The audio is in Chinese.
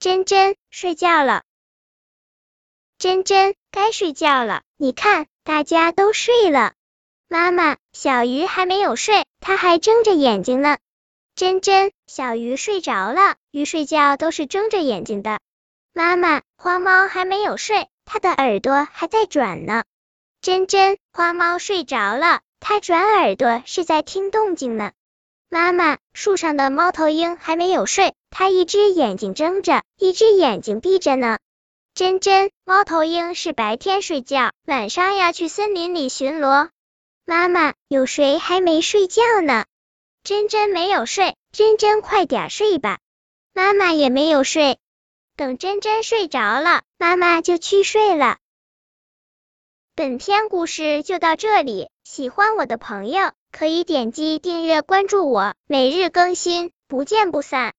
珍珍，睡觉了。珍珍，该睡觉了。你看，大家都睡了。妈妈，小鱼还没有睡，它还睁着眼睛呢。珍珍，小鱼睡着了。鱼睡觉都是睁着眼睛的。妈妈，花猫还没有睡，它的耳朵还在转呢。珍珍，花猫睡着了，它转耳朵是在听动静呢。妈妈，树上的猫头鹰还没有睡，它一只眼睛睁着，一只眼睛闭着呢。珍珍，猫头鹰是白天睡觉，晚上要去森林里巡逻。妈妈，有谁还没睡觉呢？珍珍没有睡，珍珍快点睡吧。妈妈也没有睡，等珍珍睡着了，妈妈就去睡了。本篇故事就到这里，喜欢我的朋友可以点击订阅关注我，每日更新，不见不散。